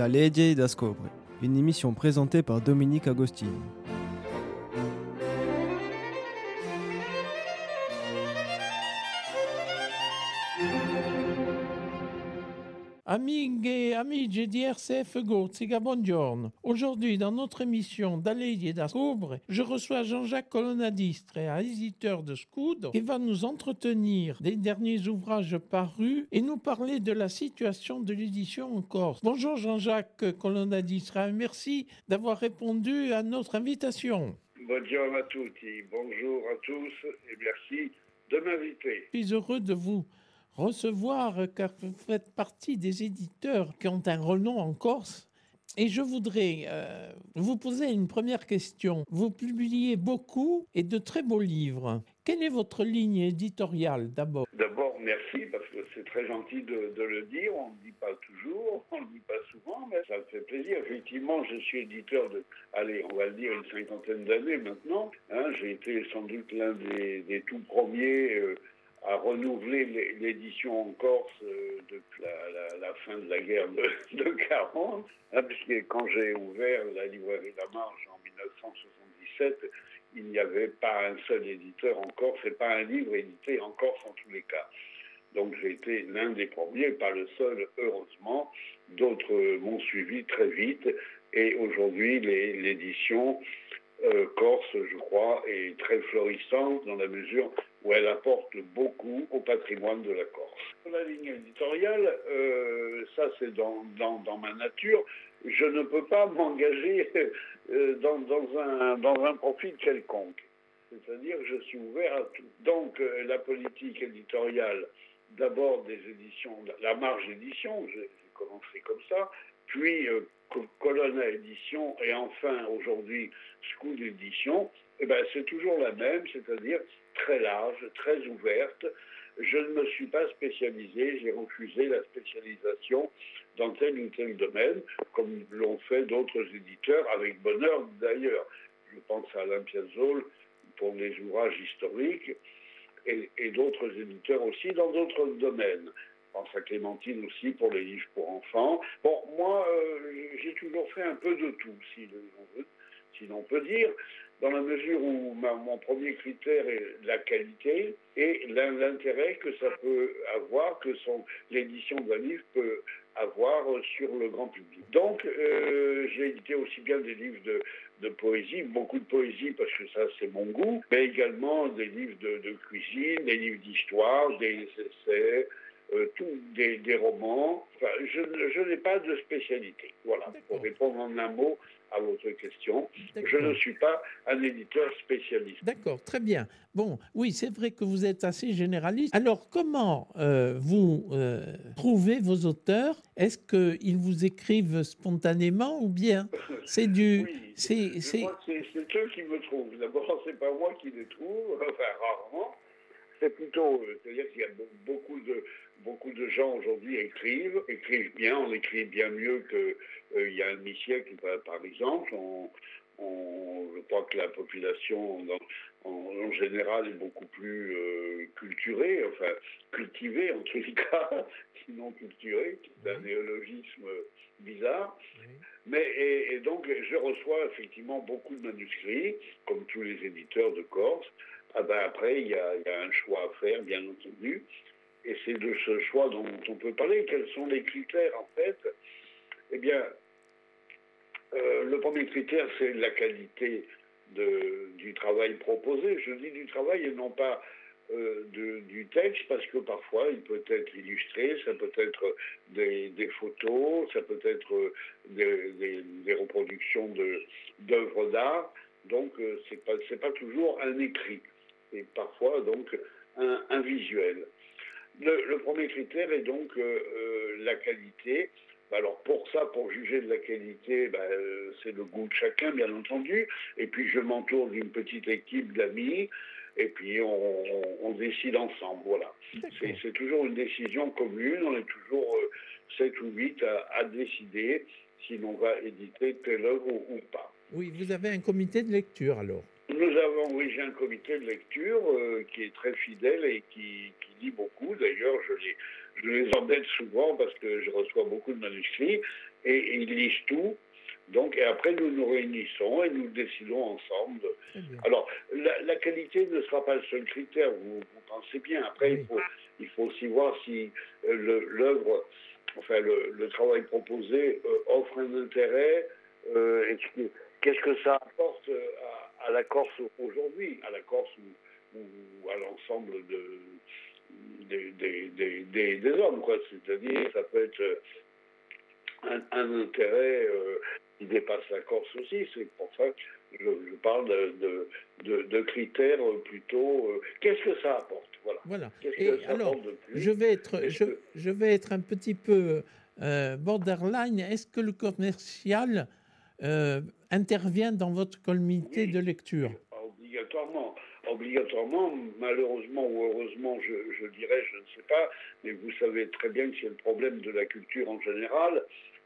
Da Legge da Scobre, une émission présentée par Dominique Agostini. Amiche et amici di RCF Gorzica, buongiorno. Aujourd'hui, dans notre émission d'Alleghi da Scobre, je reçois Jean-Jacques Colonnadistre, un éditeur de Scudo, qui va nous entretenir des derniers ouvrages parus et nous parler de la situation de l'édition en Corse. Bonjour Jean-Jacques Colonnadistre, merci d'avoir répondu à notre invitation. Bonjour à tutti, bonjour à tous et merci de m'inviter. Je suis heureux de vous recevoir car vous faites partie des éditeurs qui ont un renom en Corse. Et je voudrais euh, vous poser une première question. Vous publiez beaucoup et de très beaux livres. Quelle est votre ligne éditoriale d'abord? D'abord, merci parce que c'est très gentil de, le dire. On ne le dit pas toujours, on ne le dit pas souvent, mais ça me fait plaisir. Effectivement, je suis éditeur de, allez, on va le dire, une cinquantaine d'années maintenant. Hein, J'ai été sans doute l'un des, des, tout premiers. Euh, à renouveler l'édition en Corse euh, depuis la, fin de la guerre de, de 40, hein, puisque quand j'ai ouvert la librairie La Marge en 1977, il n'y avait pas un seul éditeur en Corse et pas un livre édité en Corse en tous les cas. Donc j'ai été l'un des premiers, pas le seul, heureusement. D'autres m'ont suivi très vite et aujourd'hui l'édition euh, corse, je crois, est très florissante dans la mesure où elle apporte beaucoup au patrimoine de la Corse. La ligne éditoriale, euh, ça c'est dans, dans, dans, ma nature. Je ne peux pas m'engager euh, dans, dans, un, dans un profit quelconque. C'est-à-dire que je suis ouvert à tout. Donc euh, la politique éditoriale, d'abord des éditions, la marge édition, j'ai commencé comme ça, puis Colonna édition et enfin aujourd'hui School édition, eh ben, c'est toujours la même, c'est-à-dire très large, très ouverte. Je ne me suis pas spécialisé, j'ai refusé la spécialisation dans tel ou tel domaine, comme l'ont fait d'autres éditeurs, avec bonheur d'ailleurs. Je pense à Alain Piazzol pour les ouvrages historiques et, d'autres éditeurs aussi dans d'autres domaines. Je pense à Clémentine aussi pour les livres pour enfants. Bon, moi, euh, j'ai toujours fait un peu de tout, si l'on peut dire, dans la mesure où mon premier critère est la qualité et l'intérêt que ça peut avoir, que l'édition d'un livre peut avoir sur le grand public. Donc, euh, j'ai édité aussi bien des livres de, poésie, beaucoup de poésie parce que ça c'est mon goût, mais également des livres de cuisine, des livres d'histoire, des essais, euh, tout, des, des, romans. Enfin, je, je n'ai pas de spécialité. Voilà, pour répondre en un mot à votre question. Je ne suis pas un éditeur spécialiste. D'accord, très bien. Bon, oui, c'est vrai que vous êtes assez généraliste. Alors, comment euh, vous euh, trouvez vos auteurs? Est-ce qu'ils vous écrivent spontanément ou bien c'est du... oui, c'est eux qui me trouvent. D'abord, c'est pas moi qui les trouve, enfin rarement. C'est plutôt, c'est-à-dire qu'il y a beaucoup de, beaucoup de gens aujourd'hui écrivent, écrivent bien, on écrit bien mieux qu'il euh, y a un demi-siècle, par exemple. On, on, je crois que la population en, en, en général est beaucoup plus euh, culturée, enfin cultivée en tous les cas, sinon culturée, c'est un néologisme bizarre. Oui. Mais et, et donc je reçois effectivement beaucoup de manuscrits, comme tous les éditeurs de Corse. Ah ben après, il y, a, il y a un choix à faire, bien entendu. Et c'est de ce choix dont on peut parler. Quels sont les critères, en fait? Eh bien, euh, le premier critère, c'est la qualité du travail proposé. Je dis du travail et non pas euh, du texte, parce que parfois, il peut être illustré, ça peut être des, photos, ça peut être des, des, reproductions d'œuvres d'art. Donc, euh, c'est pas, pas toujours un écrit. Et parfois, donc, un visuel. Le, le, premier critère est donc euh, euh, la qualité. Alors pour ça, pour juger de la qualité, ben, euh, c'est le goût de chacun, bien entendu. Et puis je m'entoure d'une petite équipe d'amis. Et puis on, on, on, décide ensemble, voilà. C'est toujours une décision commune, on est toujours euh, 7 ou 8 à, à, décider si l'on va éditer telle œuvre ou, ou, pas. Oui, vous avez un comité de lecture alors nous avons, oui, un comité de lecture euh, qui est très fidèle et qui, qui lit beaucoup. D'ailleurs, je les, je les embête souvent parce que je reçois beaucoup de manuscrits et ils lisent tout. Donc, et après, nous nous réunissons et nous décidons ensemble. Alors, la, qualité ne sera pas le seul critère, vous, pensez bien. Après, il, faut, il faut aussi voir si euh, l'œuvre, enfin, le, travail proposé euh, offre un intérêt. Euh, Qu'est-ce que ça apporte à, la Corse aujourd'hui, à la Corse ou, à l'ensemble de, des, des, hommes, quoi. C'est-à-dire, ça peut être un, un intérêt qui dépasse la Corse aussi. C'est pour ça que je, parle de, de, critères plutôt. Euh, qu'est-ce que ça apporte? Voilà. voilà. Et alors, je vais être, je, je, vais être un petit peu euh, borderline. Est-ce que le commercial intervient dans votre comité de lecture Obligatoirement. Obligatoirement, malheureusement ou heureusement, je, dirais, je ne sais pas, mais vous savez très bien que c'est le problème de la culture en général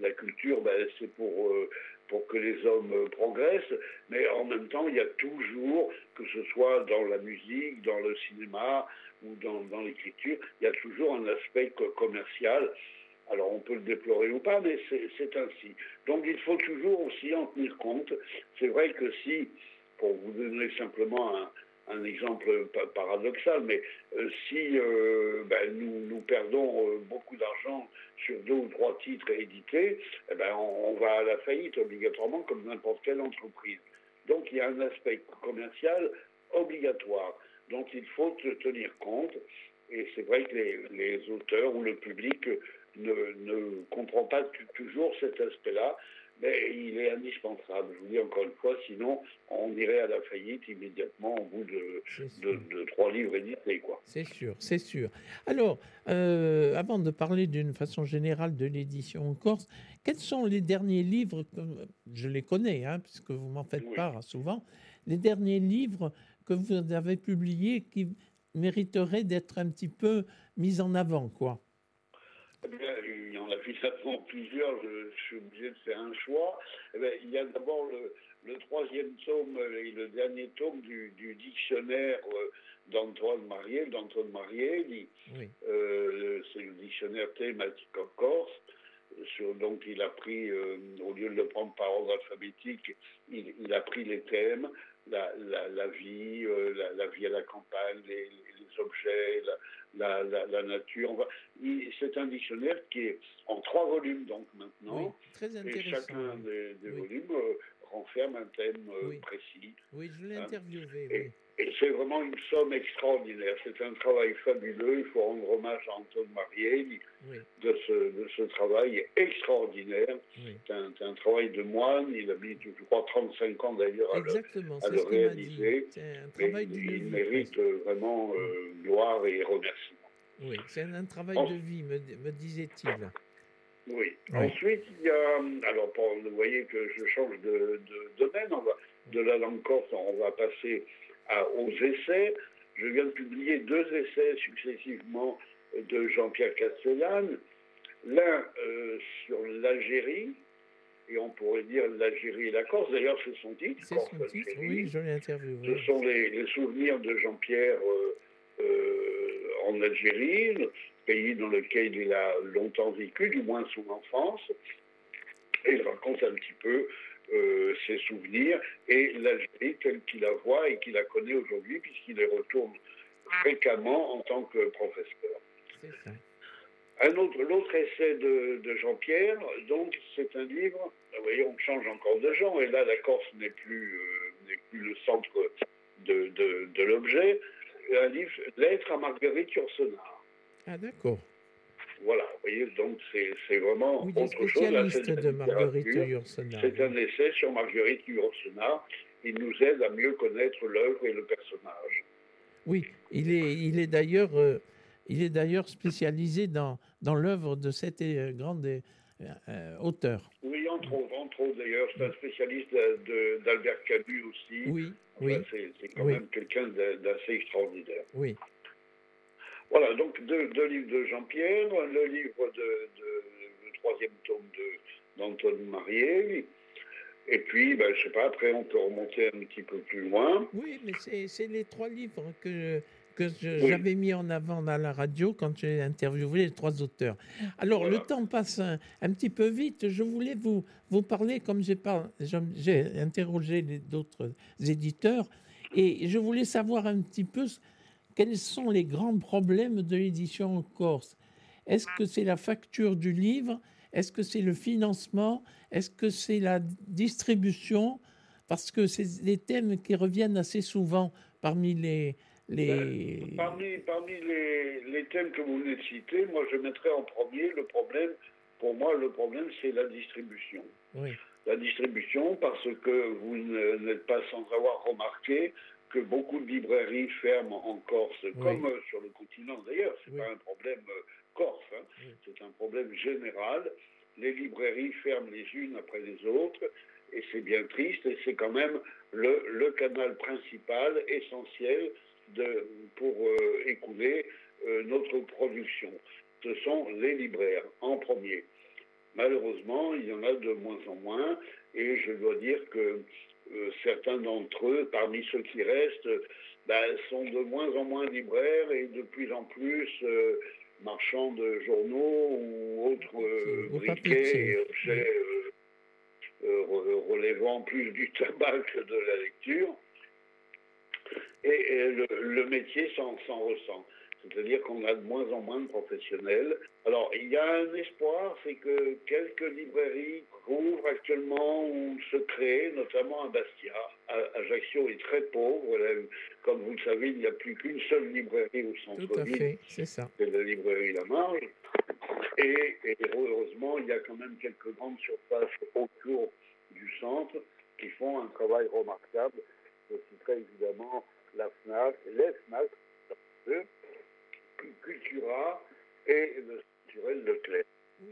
la culture, ben, c'est pour, euh, pour que les hommes progressent, mais en même temps, il y a toujours, que ce soit dans la musique, dans le cinéma ou dans l'écriture, il y a toujours un aspect commercial. Alors on peut le déplorer ou pas, mais c'est ainsi. Donc il faut toujours aussi en tenir compte. C'est vrai que si, pour vous donner simplement un, exemple paradoxal, mais euh, si euh, ben, nous, perdons euh, beaucoup d'argent sur deux ou trois titres édités, eh ben, on, va à la faillite obligatoirement comme n'importe quelle entreprise. Donc il y a un aspect commercial obligatoire dont il faut tenir compte. Et c'est vrai que les, auteurs ou le public ne, ne comprend pas toujours cet aspect-là mais il est indispensable. Je vous dis encore une fois, sinon on irait à la faillite immédiatement au bout de, de, trois livres édités. C'est sûr, c'est sûr. Alors, euh, avant de parler d'une façon générale de l'édition en Corse, quels sont les derniers livres, que, je les connais, hein, puisque vous m'en faites part souvent, les derniers livres que vous avez publiés qui mériteraient d'être un petit peu mis en avant, quoi? Il y en a finalement plusieurs, je, suis obligé de faire un choix. Eh il y a d'abord le, troisième tome et le dernier tome du, dictionnaire euh, d'Antoine Marié, d'Antoine Marié. Euh, c'est le dictionnaire thématique en Corse. Sur, donc il a pris, euh, au lieu de le prendre par ordre alphabétique, il, a pris les thèmes, la, vie, la, vie à la campagne, les objets, la, la, nature. C'est un dictionnaire qui est en trois volumes donc maintenant. très Et chacun des, volumes euh, renferme un thème euh, précis. Oui, je l'ai hein. interviewé. Et c'est vraiment une somme extraordinaire. C'est un travail fabuleux. Il faut rendre hommage à Antoine Marielli de, ce, de ce travail extraordinaire. C'est un, travail de moine. Il a mis, je crois, 35 ans d'ailleurs à, le, réaliser. Un travail il, mérite vraiment euh, gloire et remerciement. Oui, c'est un, travail de vie, me, me disait-il. Oui. Ensuite, il y a. Alors, vous voyez que je change de, de domaine. On va, de la langue corse, on va passer aux essais. Je viens de publier deux essais successivement de Jean-Pierre Castellane. L'un euh, sur l'Algérie, et on pourrait dire l'Algérie et la Corse. D'ailleurs, c'est son titre. C'est son titre, oui, je l'ai interviewé. Ce sont les, souvenirs de Jean-Pierre euh, euh, en Algérie, pays dans lequel il a longtemps vécu, du moins son enfance. Et il raconte un petit peu ses souvenirs et l'Algérie telle qu'il la voit et qu'il la connaît aujourd'hui, puisqu'il y retourne fréquemment en tant que professeur. Un autre, l'autre essai de, Jean-Pierre, donc c'est un livre, vous voyez, on change encore de genre, et là la Corse n'est plus, euh, n'est plus le centre de, de, l'objet, un livre, Lettre à Marguerite Yourcenar. Ah d'accord. Voilà, vous voyez, donc c'est vraiment autre chose. de Marguerite C'est un essai sur Marguerite Yourcenar. Il nous aide à mieux connaître l'œuvre et le personnage. Oui, il est, il est d'ailleurs euh, il est d'ailleurs spécialisé dans, dans l'œuvre de cet euh, grand euh, auteur. Oui, entre autres, entre autres d'ailleurs, c'est un spécialiste d'Albert Camus aussi. Oui, oui. C'est quand même quelqu'un d'assez extraordinaire. Oui. Voilà, donc deux, livres de Jean-Pierre, le livre de, le troisième tome d'Antoine Marié. Et puis, ben, je sais pas, après on peut remonter un petit peu plus loin. Oui, mais c'est les trois livres que, que j'avais mis en avant à la radio quand j'ai interviewé les trois auteurs. Alors, le temps passe un, petit peu vite. Je voulais vous, vous parler, comme j'ai interrogé d'autres éditeurs, et je voulais savoir un petit peu quels sont les grands problèmes de l'édition en Corse? Est-ce que c'est la facture du livre? Est-ce que c'est le financement? Est-ce que c'est la distribution? Parce que c'est des thèmes qui reviennent assez souvent parmi les, les... Ben, parmi, parmi les, les, thèmes que vous venez de citer, moi je mettrais en premier le problème, pour moi le problème c'est la distribution. Oui. La distribution parce que vous n'êtes pas sans avoir remarqué que beaucoup de librairies ferment en Corse, comme euh, sur le continent d'ailleurs, c'est n'est pas un problème euh, corse, hein. c'est un problème général. Les librairies ferment les unes après les autres, et c'est bien triste, et c'est quand même le, le, canal principal, essentiel, de, pour euh, écouler notre production. Ce sont les libraires en premier. Malheureusement, il y en a de moins en moins et je dois dire que euh, certains d'entre eux, parmi ceux qui restent, ben, sont de moins en moins libraires et de plus en plus marchands de journaux ou autres briquets et objets relevant plus du tabac que de la lecture et, le, métier s'en ressent. C'est-à-dire qu'on a de moins en moins de professionnels. Alors, il y a un espoir, c'est que quelques librairies ouvrent actuellement ou se créent, notamment à Bastia. Ajaccio est très pauvre. Comme vous le savez, il n'y a plus qu'une seule librairie au centre-ville. c'est ça. C'est la librairie La Marge. Et, et, heureusement, il y a quand même quelques grandes surfaces autour du centre qui font un travail remarquable. Je citerai évidemment la FNAC, les FNAC, Cultura et le culturel Leclerc.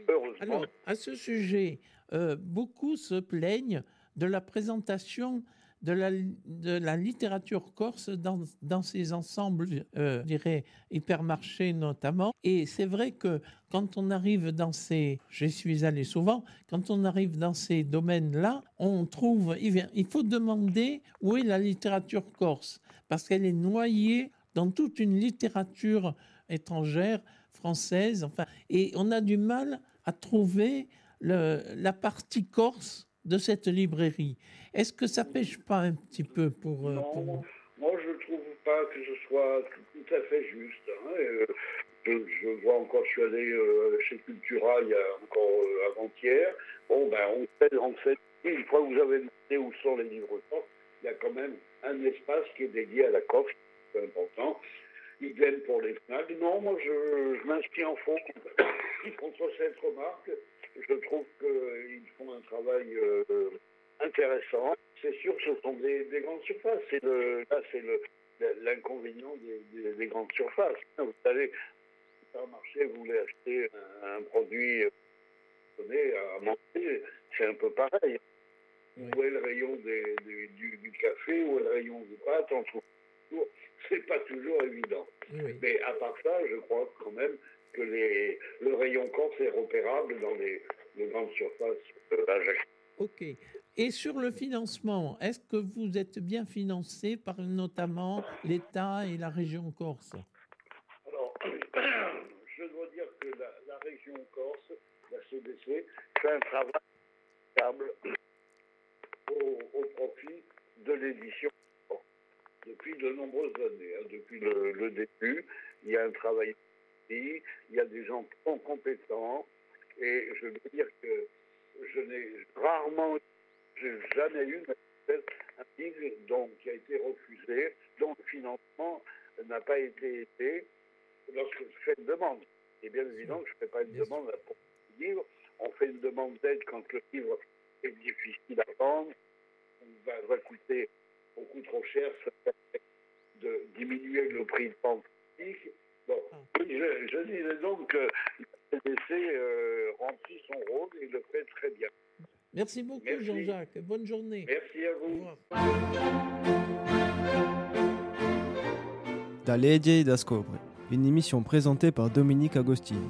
Heureusement. Alors, à ce sujet, euh, beaucoup se plaignent de la présentation de la, de la littérature corse dans, dans ces ensembles, euh, je dirais, hypermarchés notamment. Et c'est vrai que quand on arrive dans ces, je suis allé souvent, quand on arrive dans ces domaines-là, on trouve, il faut demander où est la littérature corse parce qu'elle est noyée dans toute une littérature étrangère, française, enfin, et on a du mal à trouver le, la partie corse de cette librairie. Est-ce que ça pêche pas un petit peu pour... Euh, non, moi je ne trouve pas que ce soit tout à fait juste. Hein, euh, je, vois encore, je suis allé euh, chez Cultura il y a encore avant-hier. Bon, ben on fait, en fait, une fois que vous avez demandé où sont les livres corse, il y a quand même un espace qui est dédié à la Corse, c'est important. Idem pour les FNAC. Non, moi, je, je m'inscris en fond contre cette remarque. Je trouve qu'ils font un travail euh, intéressant. C'est sûr ce sont des, grandes surfaces. C'est le, là, c'est le, l'inconvénient des, grandes surfaces. Vous allez au marché, vous voulez acheter un, produit donné à manger, c'est un peu pareil. Où est le rayon du, café, où est le rayon du pâte, on trouve toujours. C'est pas toujours évident. Mais à part ça, je crois quand même que les, le rayon corse est repérable dans les, grandes surfaces euh, Ok. Et sur le financement, est-ce que vous êtes bien financé par notamment l'État et la région Corse? Alors, je dois dire que la, région Corse, la CDC, fait un travail stable au, profit de l'édition depuis de nombreuses années. Hein. depuis le, début, il y a un travail il y a des gens compétents, et je veux dire que je n'ai rarement, jamais eu un livre donc, qui a été refusé, dont le financement n'a pas été été lorsque je fais une demande. Et bien évident que je ne fais pas une demande pour le livre. On fait une demande d'aide quand le livre est difficile à vendre, va, va coûter beaucoup trop cher, ça permet de diminuer le prix de vente. Bon, je, je, disais donc que le CDC euh, remplit son rôle et le fait très bien. Merci beaucoup Jean-Jacques. Bonne journée. Merci à vous. Da Legge da Scobre, une émission présentée par Dominique Agostini.